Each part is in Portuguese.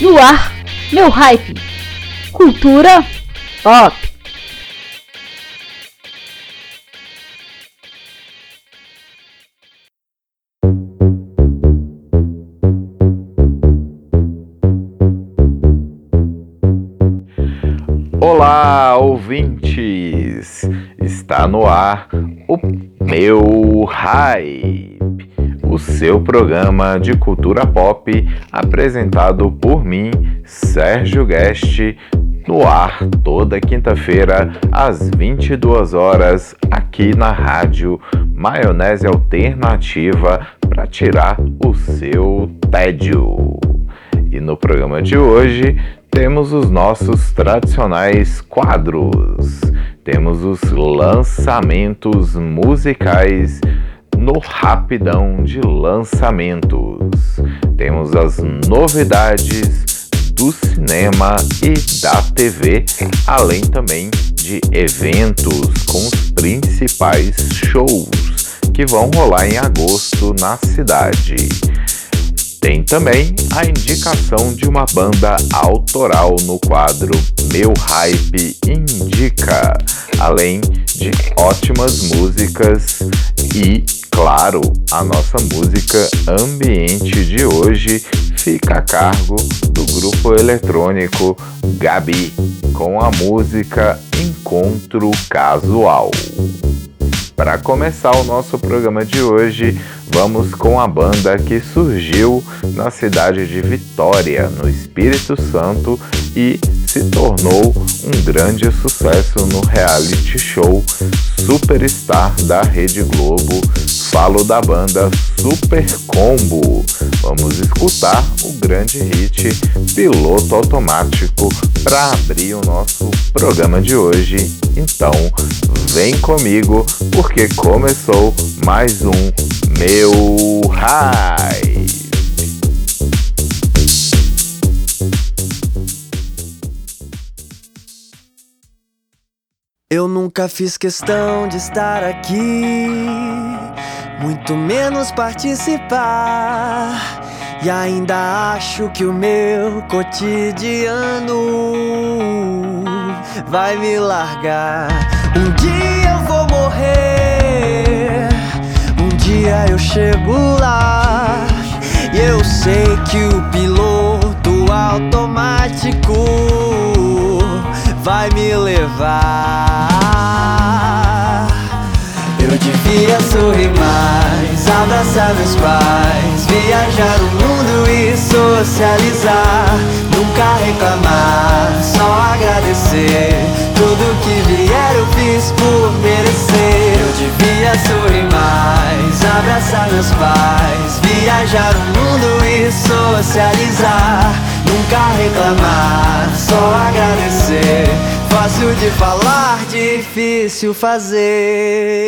No ar, meu hype. Cultura pop. Olá, ouvintes! Está no ar o meu hype, o seu programa de cultura pop apresentado por mim, Sérgio Guest, no ar toda quinta-feira às 22 horas aqui na rádio Maionese Alternativa para tirar o seu tédio. E no programa de hoje temos os nossos tradicionais quadros, temos os lançamentos musicais no Rapidão de Lançamentos, temos as novidades do cinema e da TV, além também de eventos com os principais shows que vão rolar em agosto na cidade. Tem também a indicação de uma banda autoral no quadro Meu Hype Indica, além de ótimas músicas e, claro, a nossa música ambiente de hoje fica a cargo do grupo eletrônico Gabi, com a música Encontro Casual. Para começar o nosso programa de hoje, vamos com a banda que surgiu na cidade de Vitória, no Espírito Santo, e se tornou um grande sucesso no reality show Superstar da Rede Globo. Falo da banda Super Combo. Vamos escutar o grande hit Piloto Automático para abrir o nosso programa de hoje. Então, vem comigo porque começou mais um Meu High. Eu nunca fiz questão de estar aqui, muito menos participar. E ainda acho que o meu cotidiano vai me largar. Um dia eu vou morrer, um dia eu chego lá. E eu sei que o piloto automático vai me levar. Eu devia sorrir mais, abraçar meus pais, viajar o mundo e socializar. Nunca reclamar, só agradecer. Tudo que vier eu fiz por merecer. Eu devia sorrir mais, abraçar meus pais, viajar o mundo e socializar. Nunca reclamar, só agradecer. Fácil de falar, difícil fazer.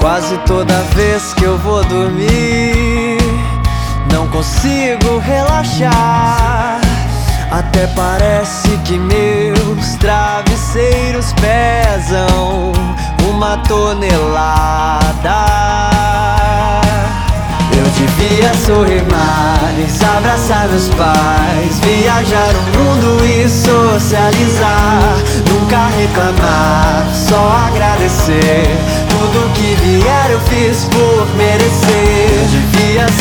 Quase toda vez que eu vou dormir, não consigo relaxar. Até parece que meus travesseiros pesam uma tonelada. Eu devia sorrir mais, abraçar meus pais, viajar o mundo e socializar. Nunca reclamar, só agradecer. Tudo que vier eu fiz por merecer.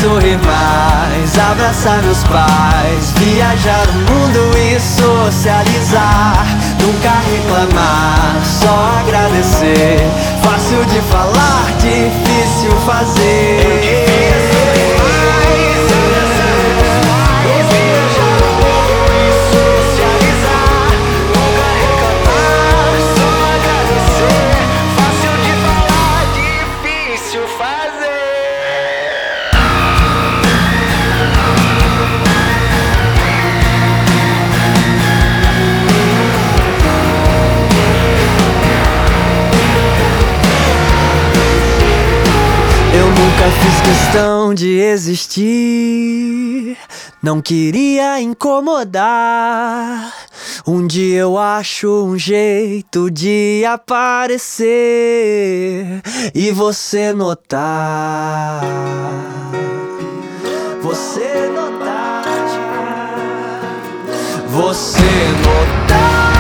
Sorrir mais, abraçar meus pais, viajar o mundo e socializar. Nunca reclamar, só agradecer. Fácil de falar, difícil fazer. Questão de existir. não queria incomodar. Um dia eu acho um jeito de aparecer e você notar. Você notar. Você notar.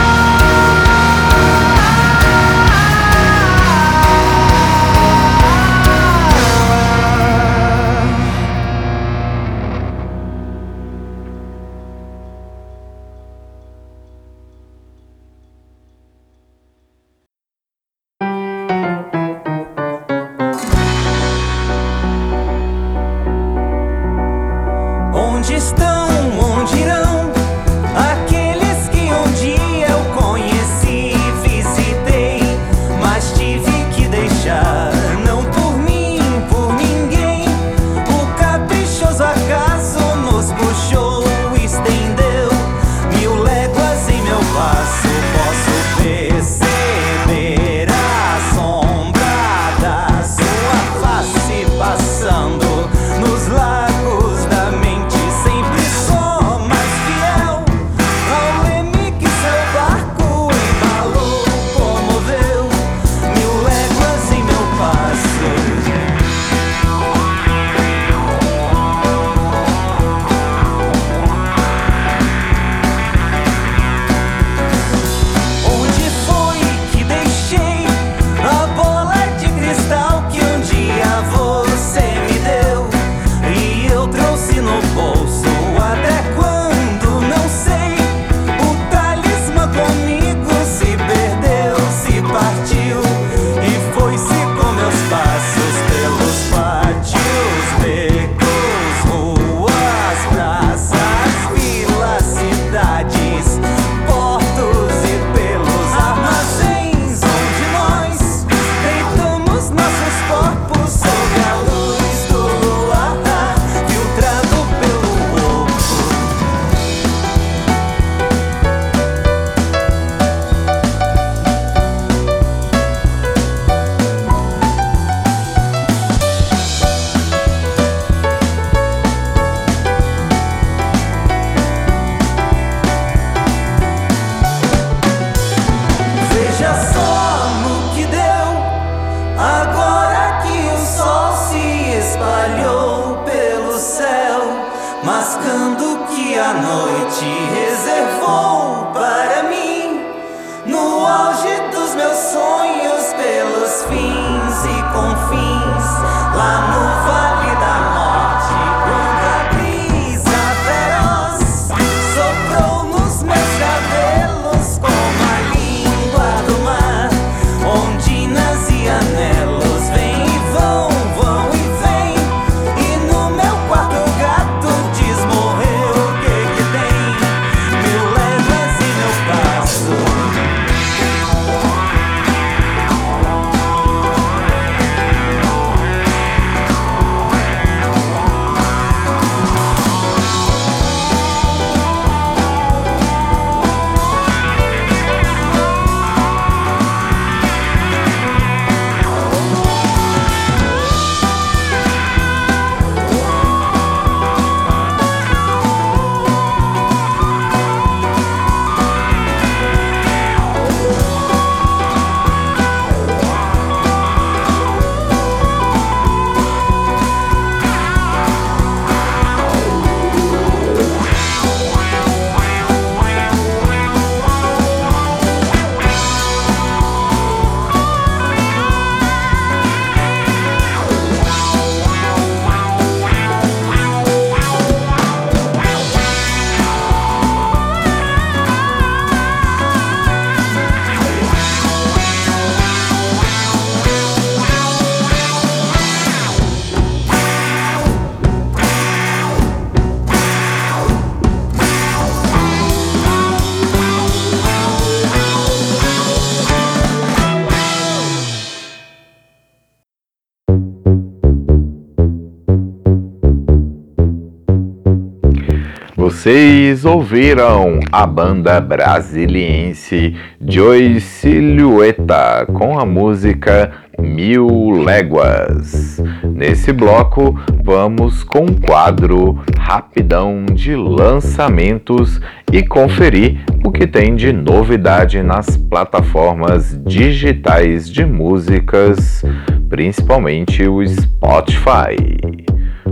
Vocês ouviram a banda brasiliense Joy Silhueta com a música Mil Léguas. Nesse bloco, vamos com um quadro rapidão de lançamentos e conferir o que tem de novidade nas plataformas digitais de músicas, principalmente o Spotify.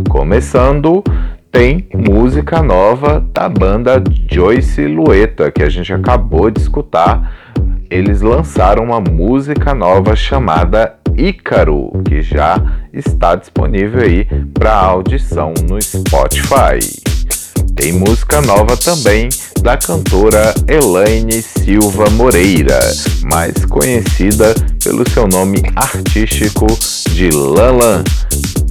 Começando tem música nova da banda Joy Silhueta, que a gente acabou de escutar. Eles lançaram uma música nova chamada Ícaro, que já está disponível aí para audição no Spotify. Tem música nova também da cantora Elaine Silva Moreira, mais conhecida pelo seu nome artístico de Lalan,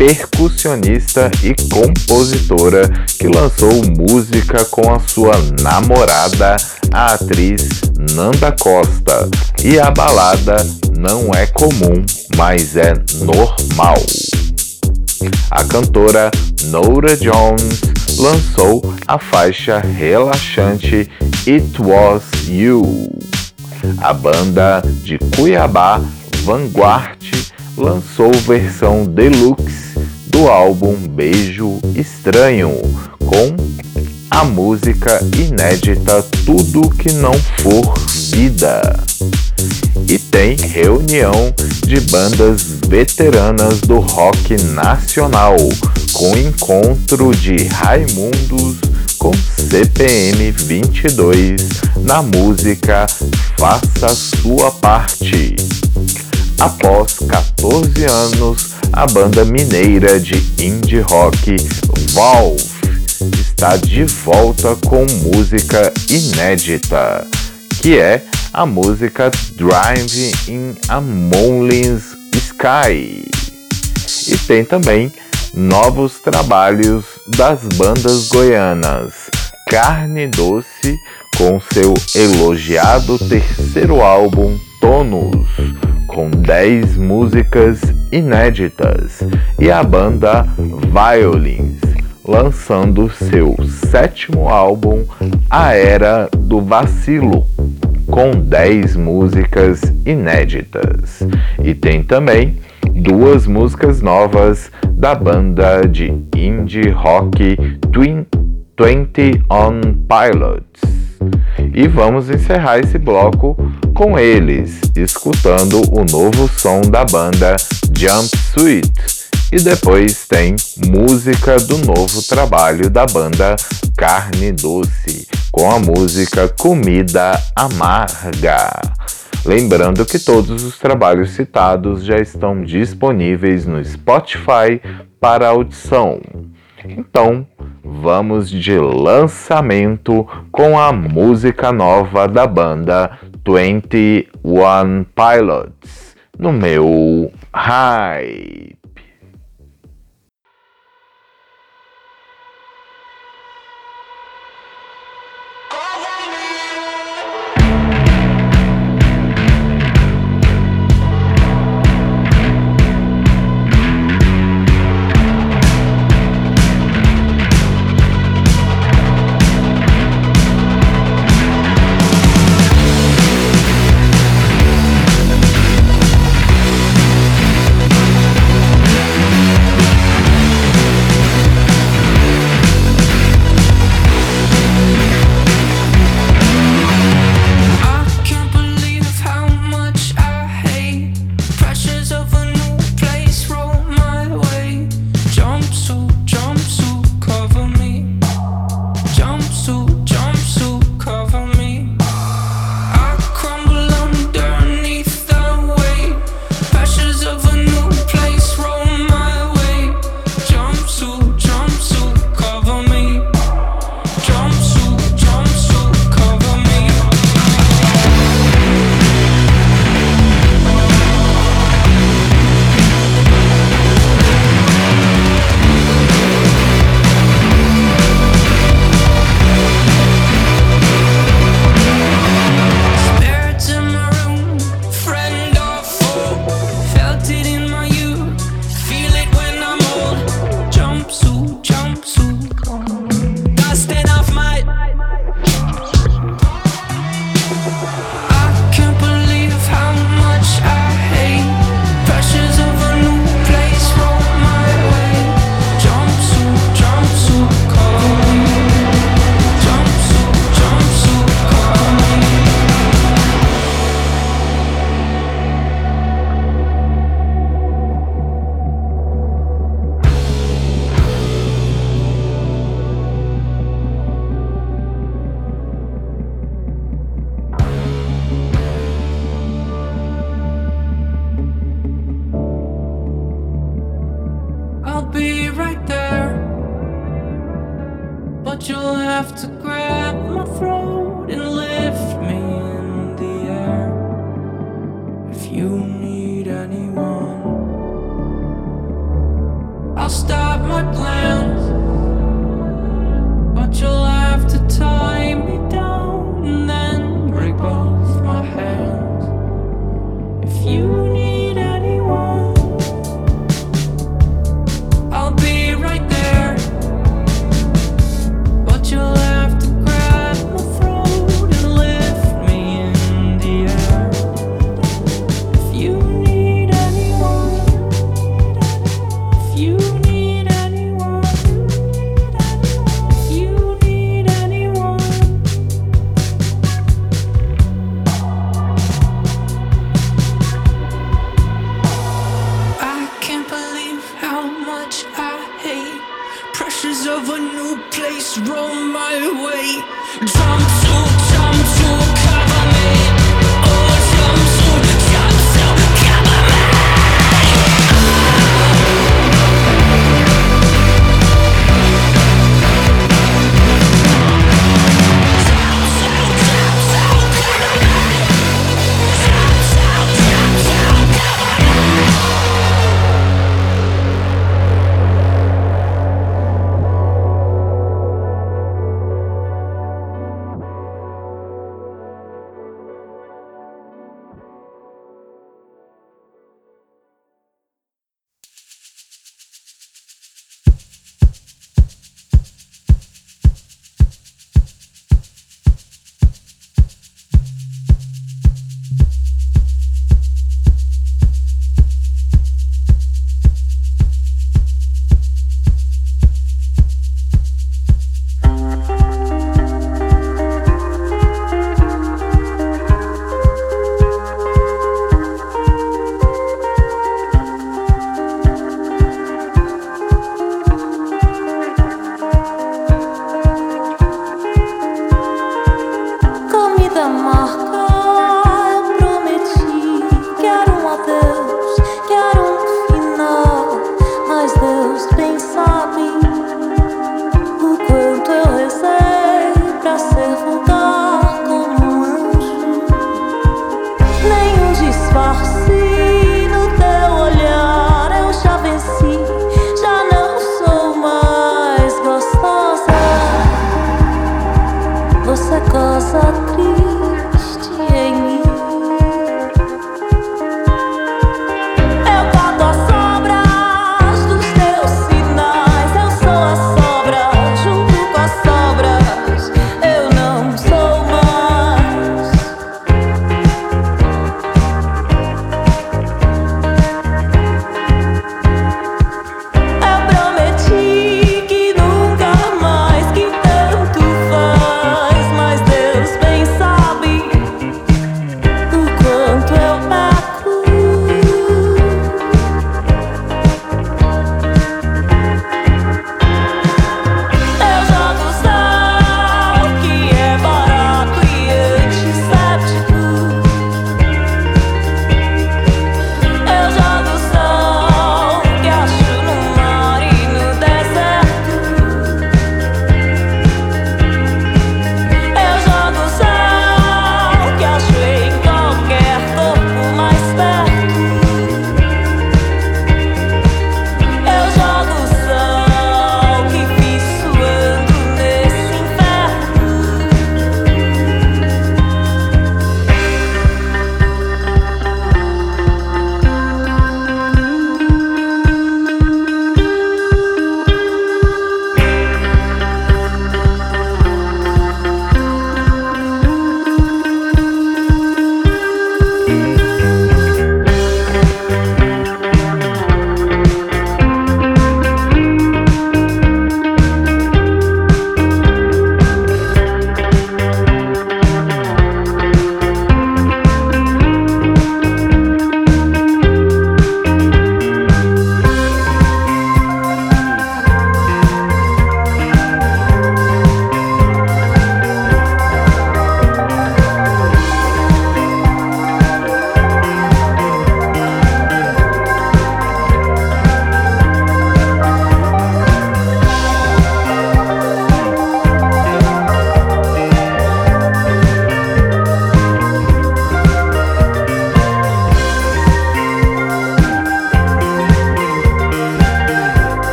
percussionista e compositora que lançou música com a sua namorada, a atriz Nanda Costa. E a balada não é comum, mas é normal. A cantora Nora Jones lançou a faixa relaxante It Was You. A banda de Cuiabá, Vanguard, lançou versão deluxe do álbum Beijo Estranho, com a música inédita Tudo Que Não For Vida. E tem reunião de bandas veteranas do rock nacional, com encontro de Raimundos com CPM 22 na música Faça Sua Parte. Após 14 anos, a banda mineira de indie rock Valve está de volta com música inédita, que é a música Drive in a Moonless Sky. E tem também novos trabalhos das bandas goianas Carne Doce com seu elogiado terceiro álbum Tonus com 10 músicas inéditas, e a banda Violins, lançando seu sétimo álbum, A Era do Vacilo, com 10 músicas inéditas. E tem também duas músicas novas da banda de indie rock Twin 20 on Pilots. E vamos encerrar esse bloco com eles, escutando o novo som da banda Jumpsuit. E depois tem música do novo trabalho da banda Carne Doce, com a música Comida Amarga. Lembrando que todos os trabalhos citados já estão disponíveis no Spotify para audição. Então, vamos de lançamento com a música nova da banda 21 Pilots no meu Hype.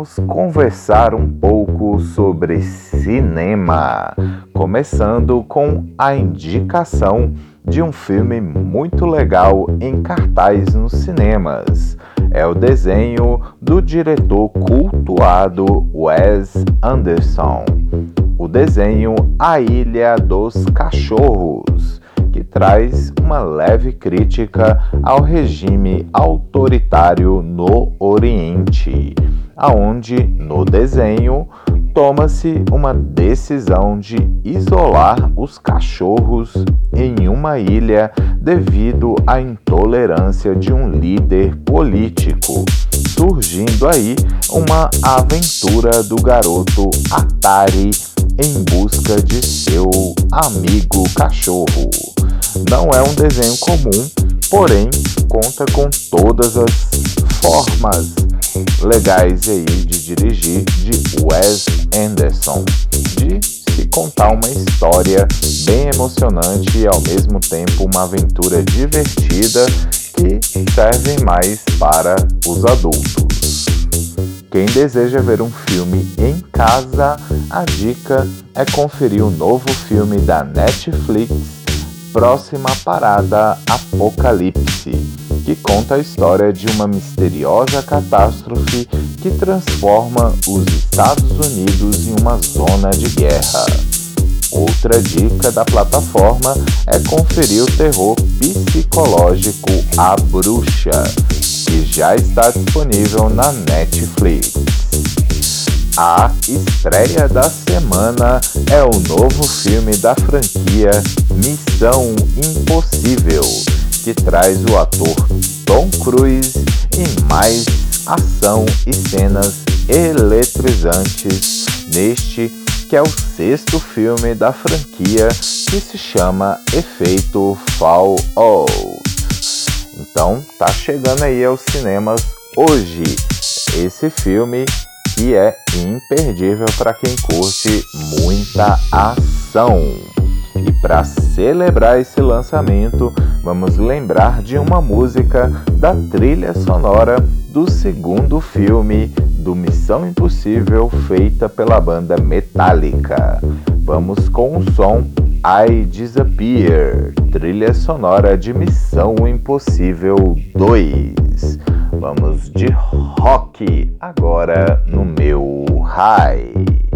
Vamos conversar um pouco sobre cinema, começando com a indicação de um filme muito legal em cartaz nos cinemas. É o desenho do diretor cultuado Wes Anderson. O desenho A Ilha dos Cachorros que traz uma leve crítica ao regime autoritário no Oriente, aonde no desenho toma-se uma decisão de isolar os cachorros em uma ilha devido à intolerância de um líder político, surgindo aí uma aventura do garoto Atari em busca de seu amigo cachorro. Não é um desenho comum, porém conta com todas as formas legais aí de dirigir de Wes Anderson, de se contar uma história bem emocionante e ao mesmo tempo uma aventura divertida que serve mais para os adultos. Quem deseja ver um filme em casa, a dica é conferir o novo filme da Netflix, Próxima Parada Apocalipse, que conta a história de uma misteriosa catástrofe que transforma os Estados Unidos em uma zona de guerra. Outra dica da plataforma é conferir o terror psicológico A Bruxa, que já está disponível na Netflix. A estreia da semana é o novo filme da franquia Missão Impossível, que traz o ator Tom Cruise em mais ação e cenas eletrizantes neste que é o sexto filme da franquia que se chama Efeito Fallout. Então tá chegando aí aos cinemas hoje esse filme que é imperdível para quem curte muita ação. E para celebrar esse lançamento, vamos lembrar de uma música da trilha sonora do segundo filme do Missão Impossível feita pela banda Metallica. Vamos com o som I Disappear, trilha sonora de Missão Impossível 2. Vamos de rock agora no meu high.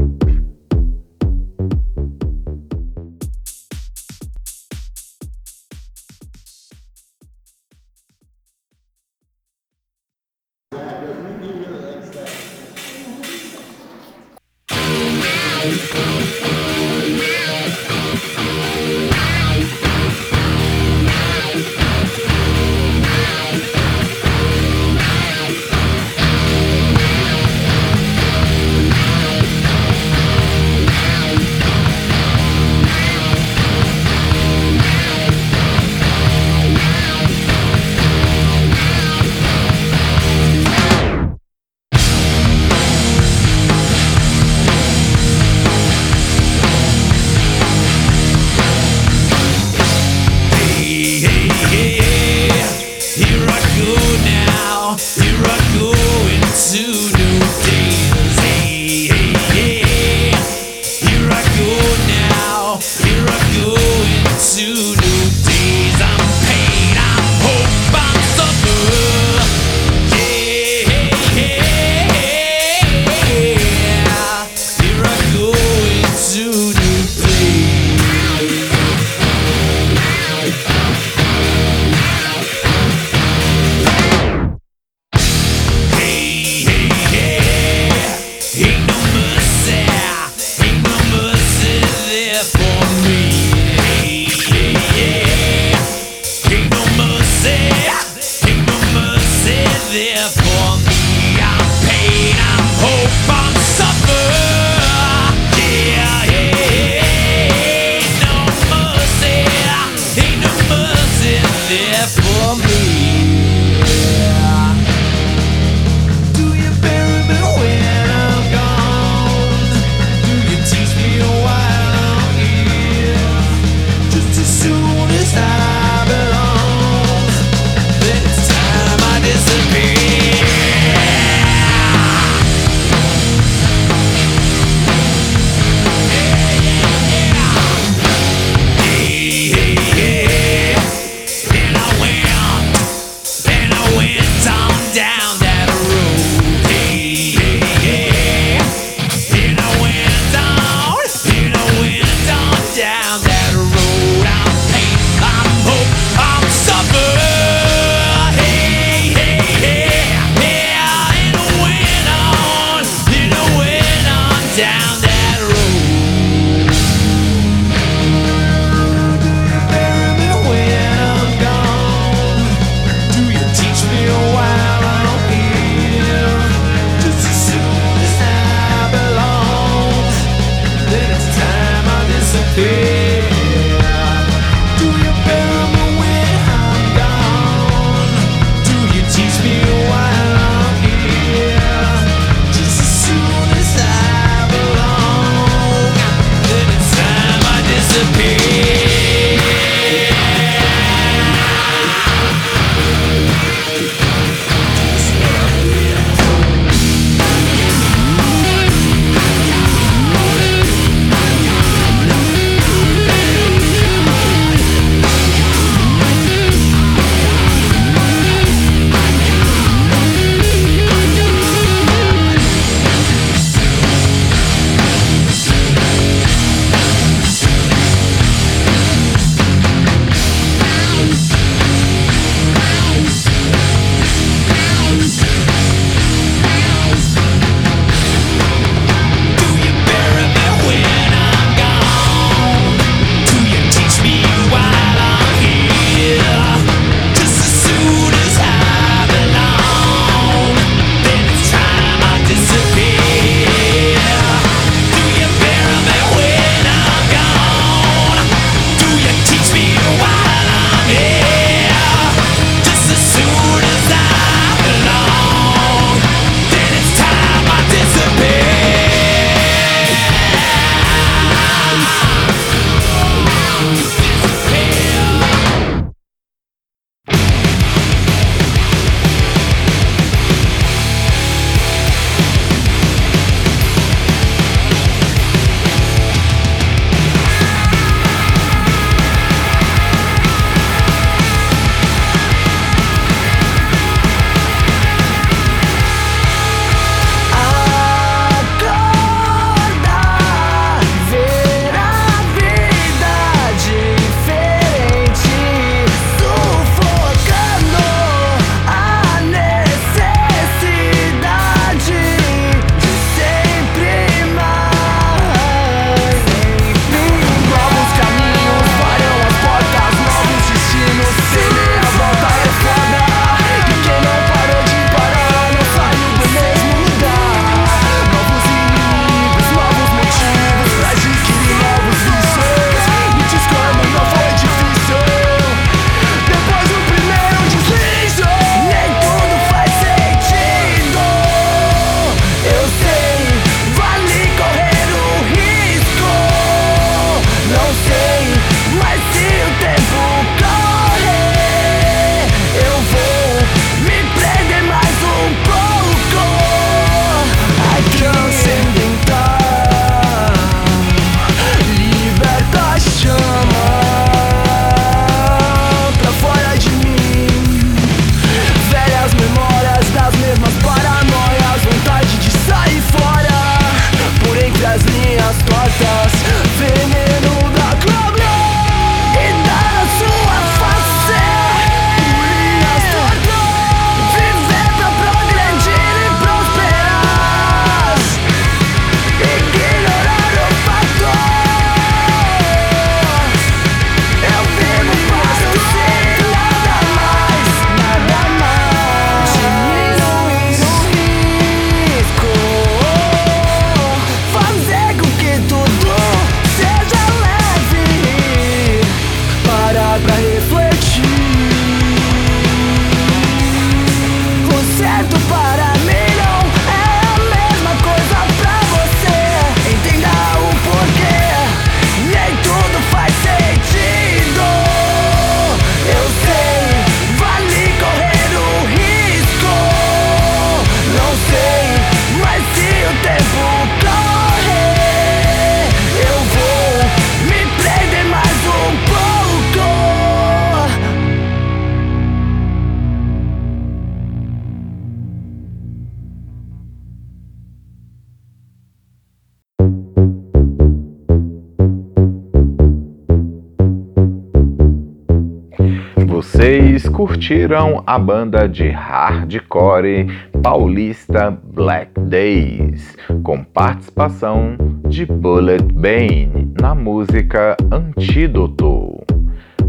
Curtiram a banda de hardcore paulista Black Days, com participação de Bullet Bane na música Antídoto.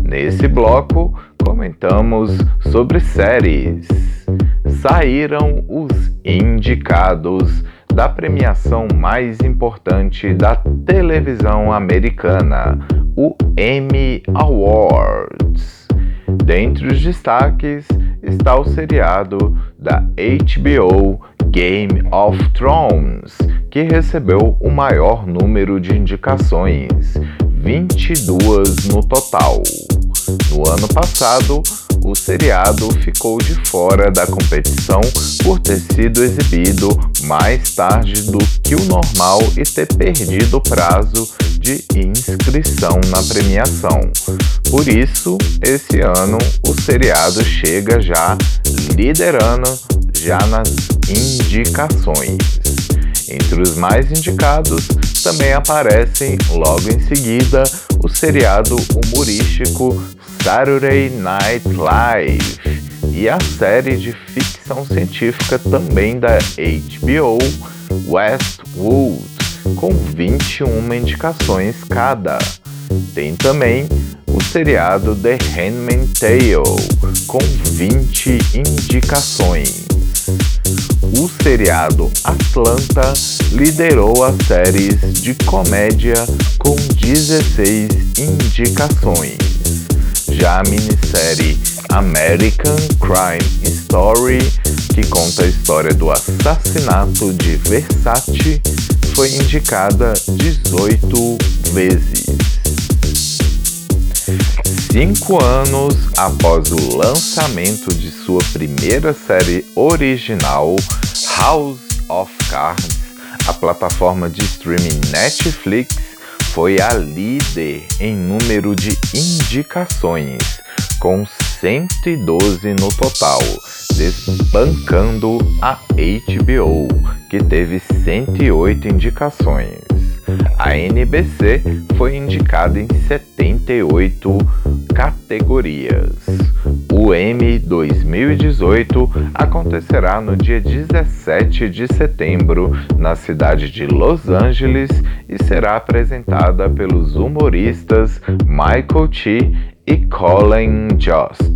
Nesse bloco, comentamos sobre séries. Saíram os indicados da premiação mais importante da televisão americana, o Emmy Awards. Dentre os destaques está o seriado da HBO Game of Thrones, que recebeu o maior número de indicações, 22 no total. No ano passado, o seriado ficou de fora da competição por ter sido exibido mais tarde do que o normal e ter perdido o prazo de inscrição na premiação. Por isso, esse ano o seriado chega já liderando já nas indicações. Entre os mais indicados também aparecem logo em seguida o seriado humorístico Saturday Night Live e a série de ficção científica também da HBO Westworld, com 21 indicações cada. Tem também o seriado The Handmaid's Tale, com 20 indicações. O seriado Atlanta liderou as séries de comédia com 16 indicações. Já a minissérie American Crime Story, que conta a história do assassinato de Versace, foi indicada 18 vezes. Cinco anos após o lançamento de sua primeira série original, House of Cards, a plataforma de streaming Netflix foi a líder em número de indicações, com 112 no total, desbancando a HBO, que teve 108 indicações. A NBC foi indicada em 78 categorias. O M 2018 acontecerá no dia 17 de setembro na cidade de Los Angeles e será apresentada pelos humoristas Michael T e Colin Jost.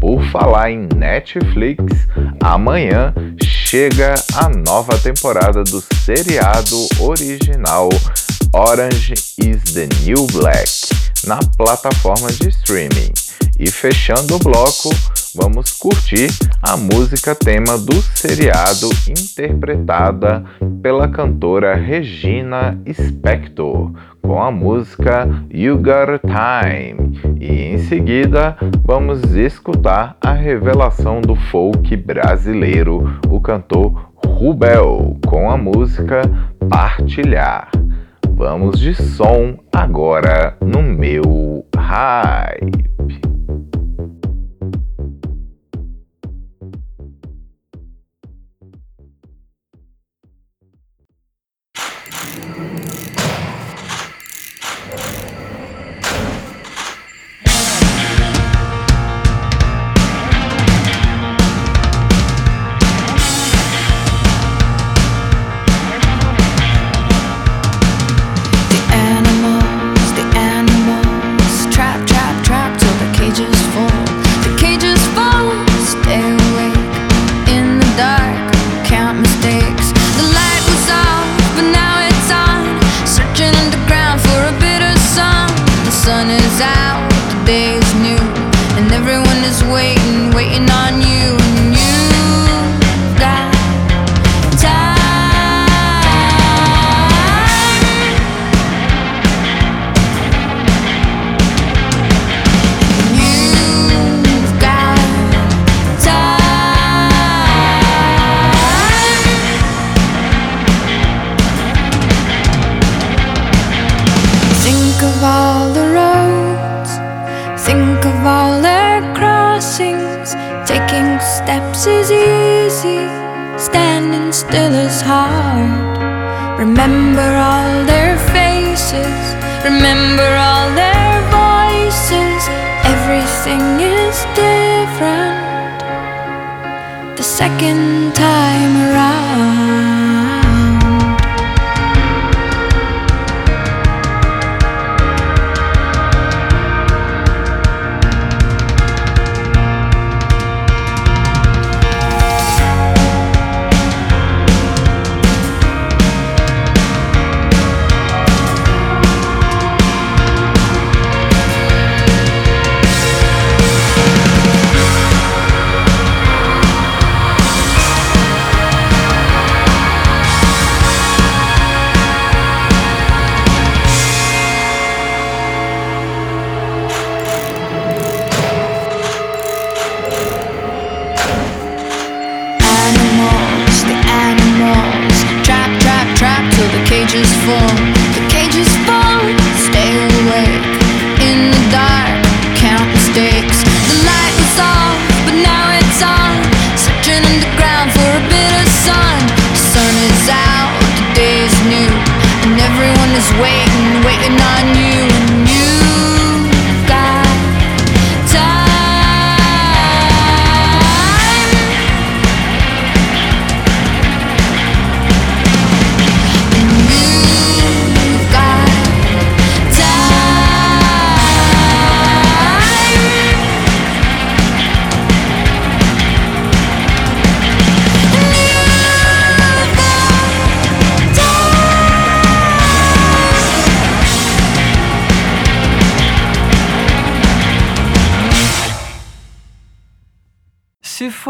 Por falar em Netflix, amanhã chega a nova temporada do seriado original Orange is the New Black na plataforma de streaming. E fechando o bloco, vamos curtir a música tema do seriado interpretada pela cantora Regina Spector com a música You Got Time. E em seguida vamos escutar a revelação do folk brasileiro, o cantor Rubel, com a música Partilhar. Vamos de som agora no meu hype.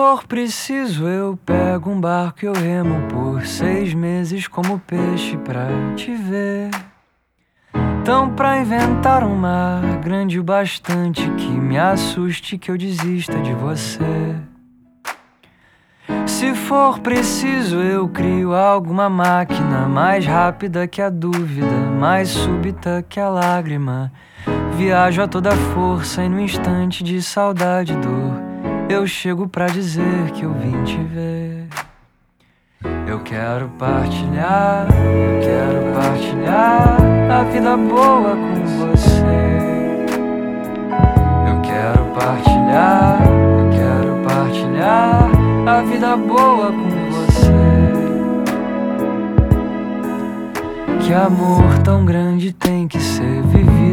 For preciso, eu pego um barco e eu remo por seis meses como peixe pra te ver. Então, pra inventar um mar grande o bastante que me assuste que eu desista de você. Se for preciso, eu crio alguma máquina mais rápida que a dúvida, mais súbita que a lágrima. Viajo a toda força e no instante de saudade dor, eu chego pra dizer que eu vim te ver. Eu quero partilhar, eu quero partilhar a vida boa com você. Eu quero partilhar, eu quero partilhar a vida boa com você. Que amor tão grande tem que ser vivido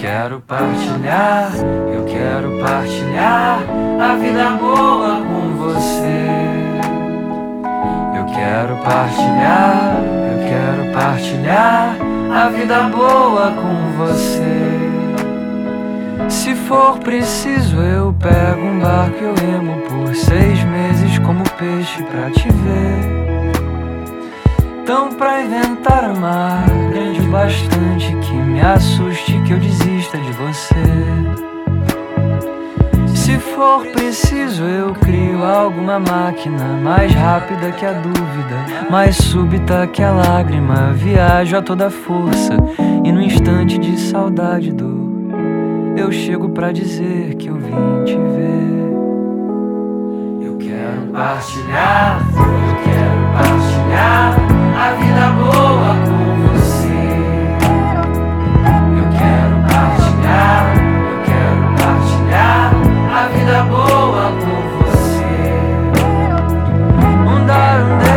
Quero partilhar, eu quero partilhar a vida boa com você. Eu quero partilhar, eu quero partilhar a vida boa com você. Se for preciso, eu pego um barco e eu remo por seis meses como peixe pra te ver. Então, pra inventar um mar o bastante que me assuste que eu desista de você. Se for preciso, eu crio alguma máquina mais rápida que a dúvida, mais súbita que a lágrima. Viajo a toda força e no instante de saudade dor, eu chego pra dizer que eu vim te ver. Eu quero partilhar, eu quero partilhar a vida boa vida boa com você. Um dar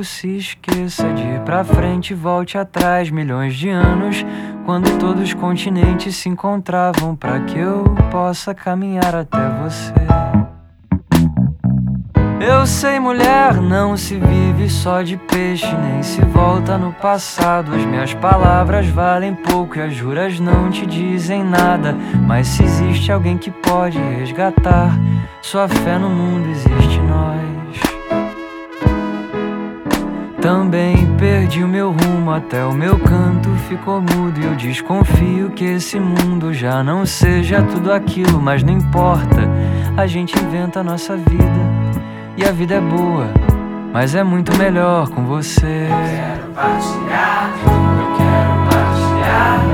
tempo se esqueça de ir pra frente e volte atrás milhões de anos, quando todos os continentes se encontravam para que eu possa caminhar até você. Eu sei, mulher, não se vive só de peixe, nem se volta no passado. As minhas palavras valem pouco e as juras não te dizem nada. Mas se existe alguém que pode resgatar sua fé no mundo, existe nós. Também perdi o meu rumo, até o meu canto ficou mudo. E eu desconfio que esse mundo já não seja tudo aquilo, mas não importa, a gente inventa a nossa vida. E a vida é boa, mas é muito melhor com você. Eu quero partilhar, eu quero partilhar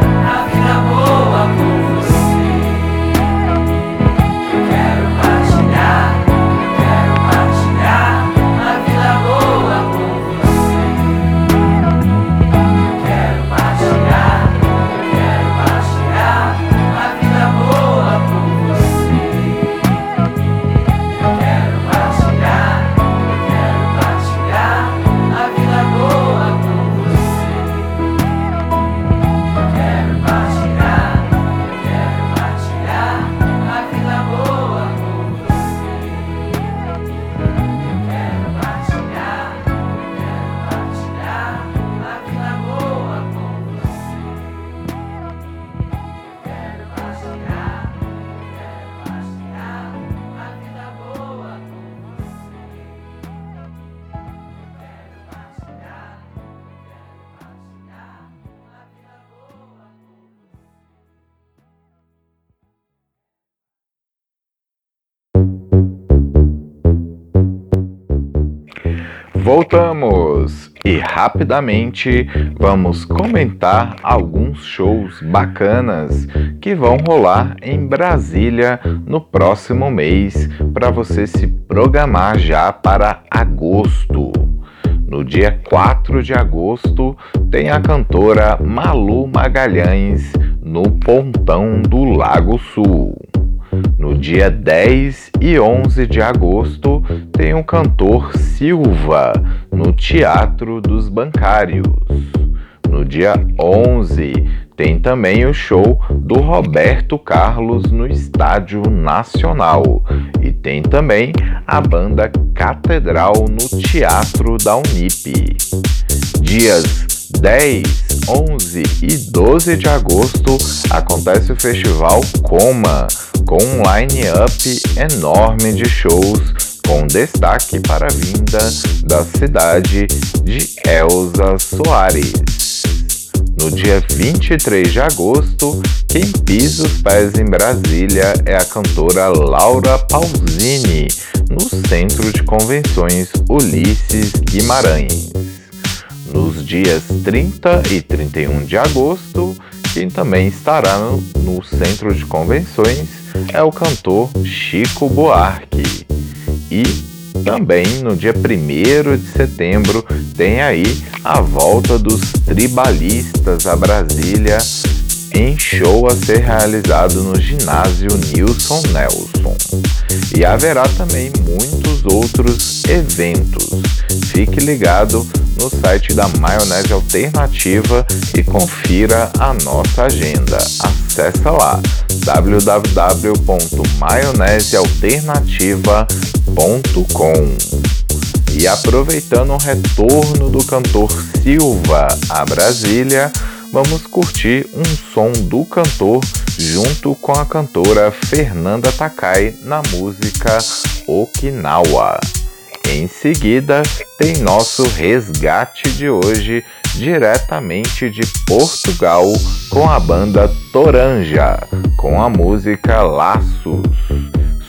Voltamos e rapidamente vamos comentar alguns shows bacanas que vão rolar em Brasília no próximo mês para você se programar já para agosto. No dia 4 de agosto tem a cantora Malu Magalhães no Pontão do Lago Sul. No dia 10 e 11 de agosto, tem o cantor Silva no Teatro dos Bancários. No dia 11, tem também o show do Roberto Carlos no Estádio Nacional. E tem também a banda Catedral no Teatro da Unip. Dias 10, 11 e 12 de agosto acontece o festival Coma, com um line-up enorme de shows com destaque para a vinda da cidade de Elza Soares. No dia 23 de agosto, quem pisa os pés em Brasília é a cantora Laura Pausini, no Centro de Convenções Ulisses Guimarães. Nos dias 30 e 31 de agosto, quem também estará no, no Centro de Convenções é o cantor Chico Buarque. E também no dia 1 de setembro tem aí a volta dos tribalistas a Brasília em show a ser realizado no ginásio Nilson Nelson. E haverá também muitos outros eventos. Fique ligado no site da Maionese Alternativa e confira a nossa agenda. Acesse lá www.maionesealternativa.com. E aproveitando o retorno do cantor Silva a Brasília, vamos curtir um som do cantor junto com a cantora Fernanda Takai na música Okinawa. Em seguida, tem nosso resgate de hoje diretamente de Portugal com a banda Toranja, com a música Laços,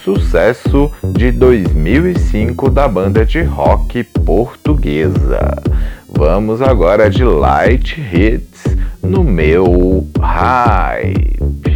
sucesso de 2005 da banda de rock portuguesa. Vamos agora de Light Hits no meu Hype.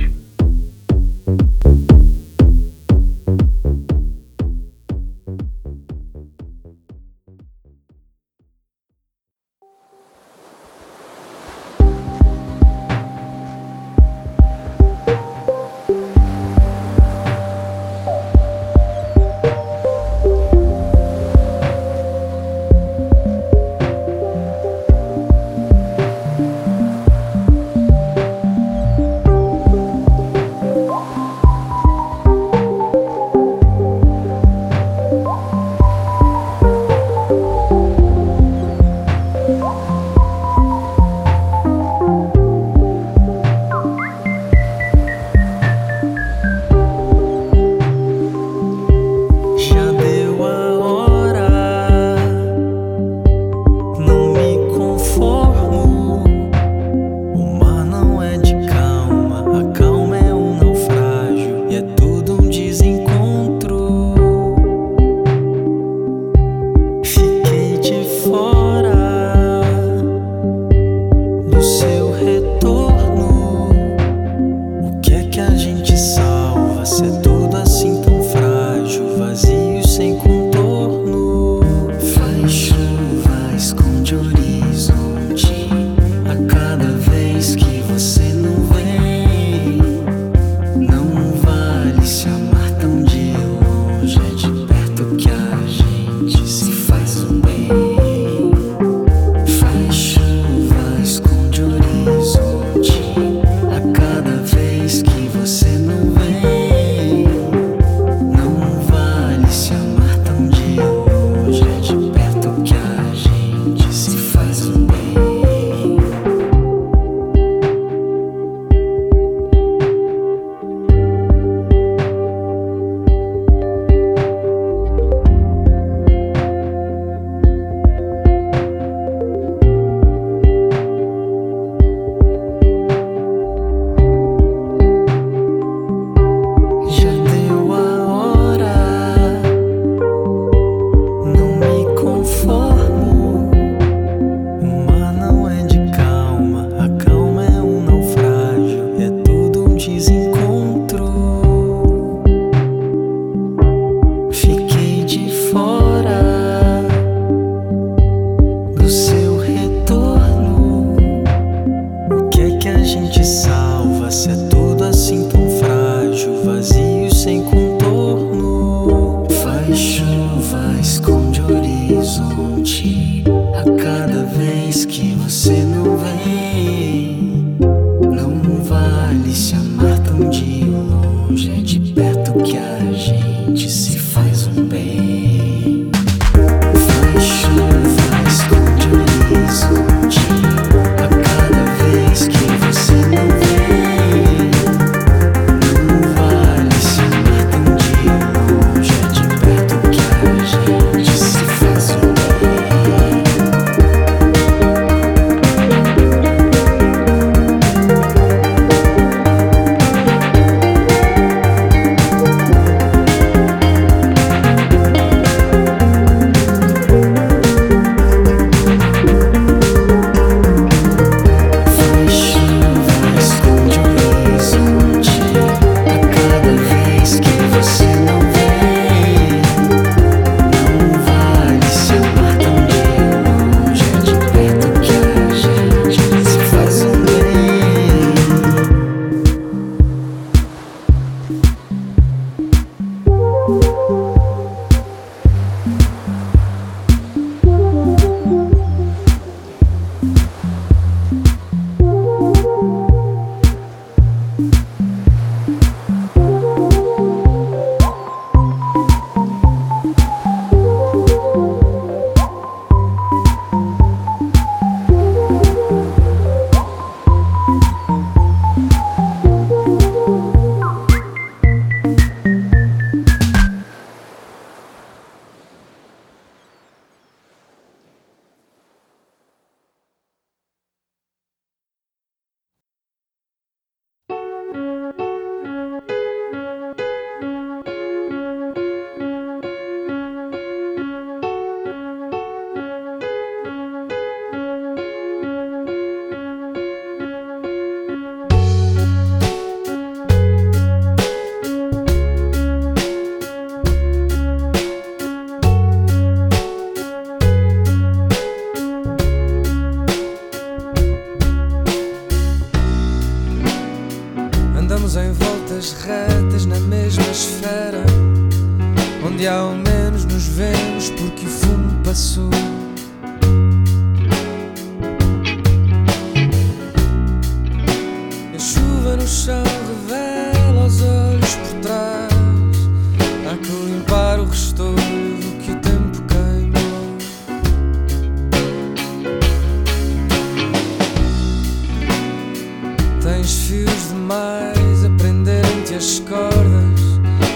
vais aprenderem-te as cordas,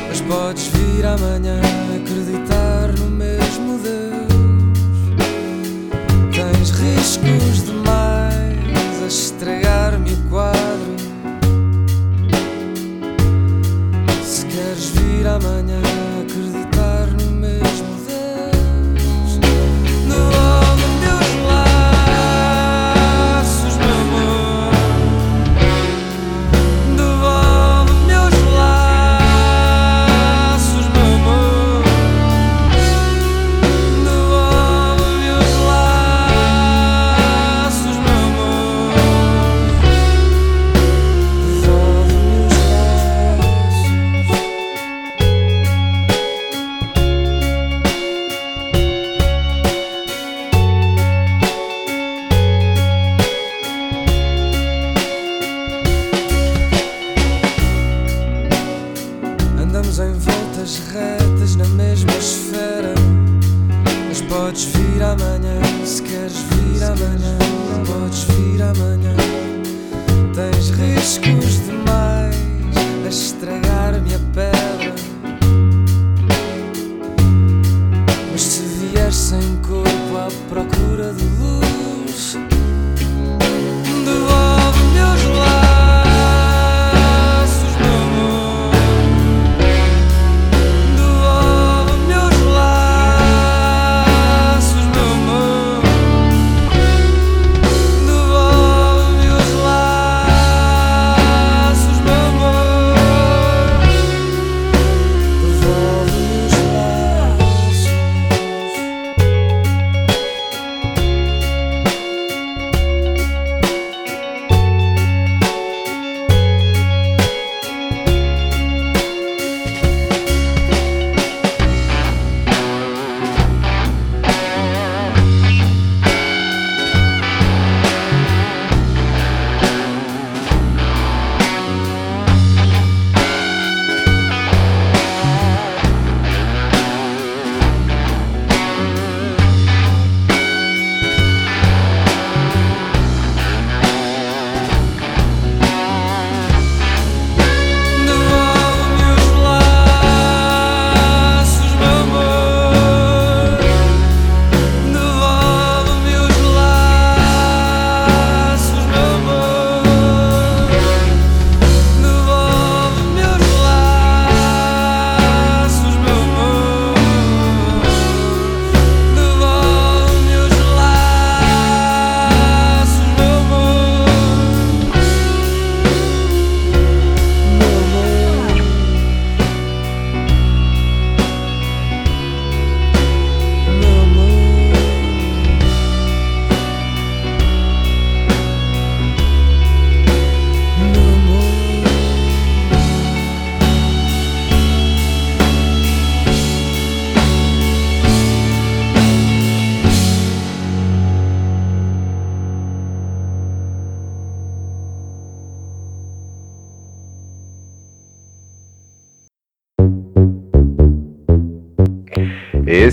mas podes vir amanhã acreditar no mesmo Deus. Tens riscos demais a estragar-me o quadro. Se queres vir amanhã acreditar.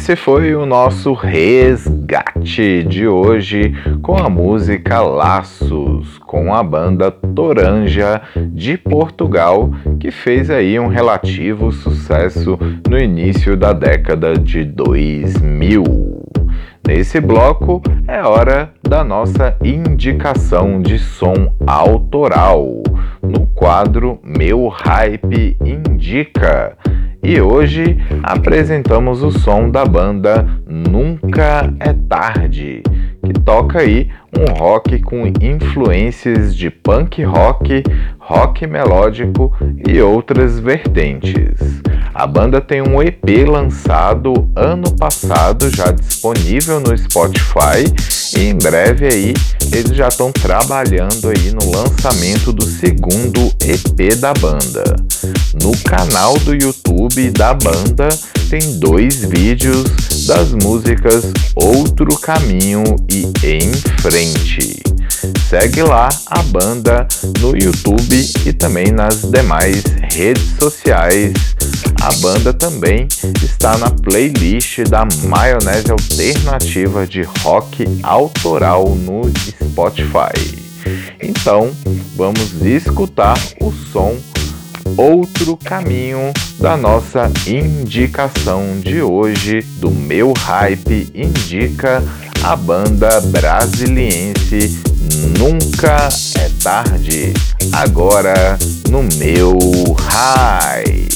Esse foi o nosso resgate de hoje com a música Laços, com a banda Toranja de Portugal, que fez aí um relativo sucesso no início da década de 2000. Nesse bloco é hora da nossa indicação de som autoral no quadro Meu Hype Indica e hoje apresentamos o som da banda Nunca é Tarde, que toca aí um rock com influências de punk rock, rock melódico e outras vertentes. A banda tem um EP lançado ano passado, já disponível no Spotify, e em breve aí eles já estão trabalhando aí no lançamento do segundo EP da banda. No canal do YouTube da banda tem dois vídeos das músicas Outro Caminho e Em Frente. Segue lá a banda no YouTube e também nas demais redes sociais. A banda também está na playlist da Maionese Alternativa de Rock Autoral no Spotify. Então, vamos escutar o som outro caminho da nossa indicação de hoje do meu hype indica a banda brasiliense Nunca é tarde agora no meu hype.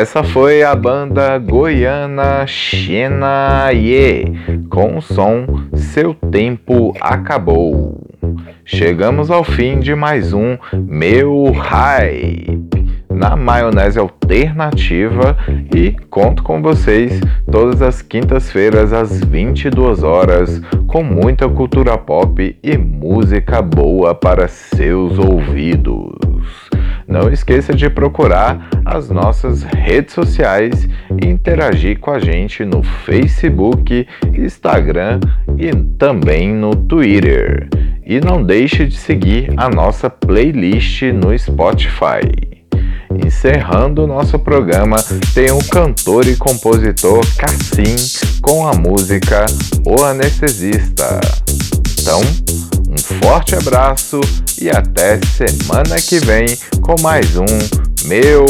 Essa foi a banda goiana Xenaye com o som Seu Tempo Acabou. Chegamos ao fim de mais um Meu Hype na maionese alternativa e conto com vocês todas as quintas-feiras às 22 horas com muita cultura pop e música boa para seus ouvidos. Não esqueça de procurar as nossas redes sociais e interagir com a gente no Facebook, Instagram e também no Twitter. E não deixe de seguir a nossa playlist no Spotify. Encerrando o nosso programa, tem o cantor e compositor Cassim com a música O Anestesista. Então, forte abraço e até semana que vem com mais um Meu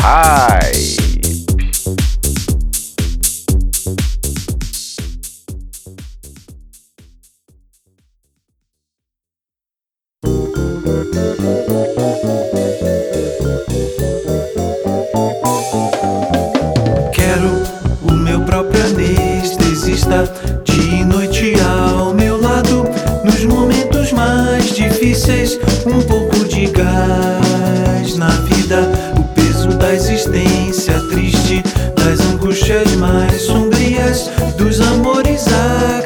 Hype. Quero o meu próprio anestesista um pouco de gás na vida, o peso da existência triste, das angústias mais sombrias, dos amores acabados,